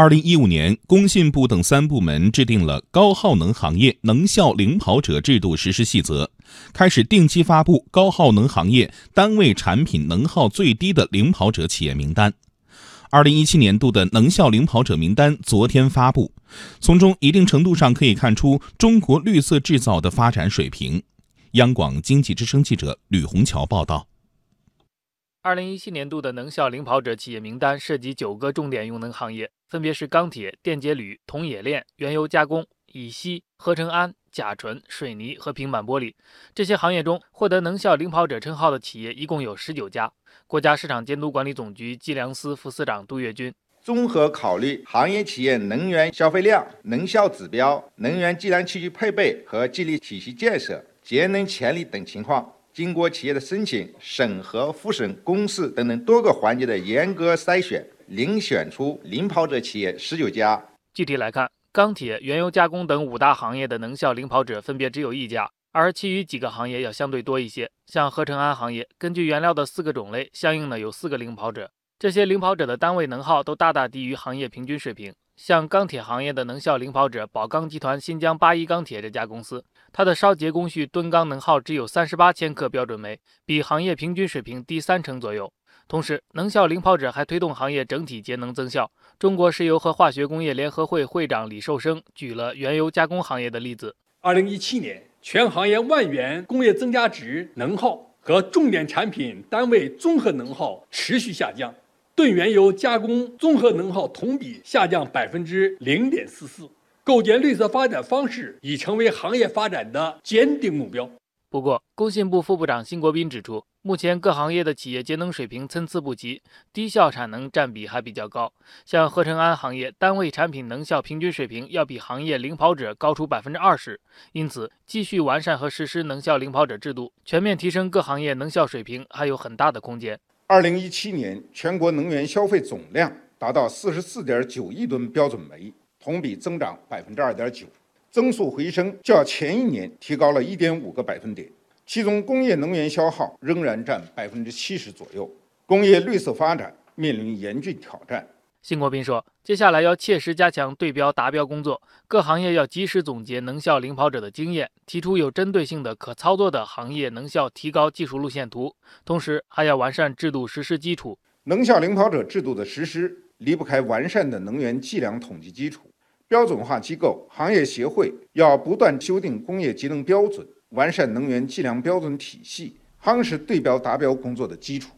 二零一五年，工信部等三部门制定了高耗能行业能效领跑者制度实施细则，开始定期发布高耗能行业单位产品能耗最低的领跑者企业名单。二零一七年度的能效领跑者名单昨天发布，从中一定程度上可以看出中国绿色制造的发展水平。央广经济之声记者吕红桥报道。二零一七年度的能效领跑者企业名单涉及九个重点用能行业，分别是钢铁、电解铝、铜冶炼、原油加工、乙烯、合成氨、甲醇、水泥和平板玻璃。这些行业中，获得能效领跑者称号的企业一共有十九家。国家市场监督管理总局计量司副司长杜月军：综合考虑行业企业能源消费量、能效指标、能源计量器具配备和激励体系建设、节能潜力等情况。经过企业的申请、审核、复审、公示等等多个环节的严格筛选，遴选出领跑者企业十九家。具体来看，钢铁、原油加工等五大行业的能效领跑者分别只有一家，而其余几个行业要相对多一些。像合成氨行业，根据原料的四个种类，相应的有四个领跑者，这些领跑者的单位能耗都大大低于行业平均水平。像钢铁行业的能效领跑者宝钢集团新疆八一钢铁这家公司，它的烧结工序吨钢能耗只有三十八千克标准煤，比行业平均水平低三成左右。同时，能效领跑者还推动行业整体节能增效。中国石油和化学工业联合会会长李寿生举了原油加工行业的例子：二零一七年，全行业万元工业增加值能耗和重点产品单位综合能耗持续下降。吨原油加工综合能耗同比下降百分之零点四四，构建绿色发展方式已成为行业发展的坚定目标。不过，工信部副部长辛国斌指出，目前各行业的企业节能水平参差不齐，低效产能占比还比较高。像合成氨行业，单位产品能效平均水平要比行业领跑者高出百分之二十。因此，继续完善和实施能效领跑者制度，全面提升各行业能效水平，还有很大的空间。二零一七年全国能源消费总量达到四十四点九亿吨标准煤，同比增长百分之二点九，增速回升较前一年提高了一点五个百分点。其中，工业能源消耗仍然占百分之七十左右，工业绿色发展面临严峻挑战。辛国斌说：“接下来要切实加强对标达标工作，各行业要及时总结能效领跑者的经验，提出有针对性的、可操作的行业能效提高技术路线图。同时，还要完善制度实施基础。能效领跑者制度的实施离不开完善的能源计量统计基础。标准化机构、行业协会要不断修订工业节能标准，完善能源计量标准体系，夯实对标达标工作的基础。”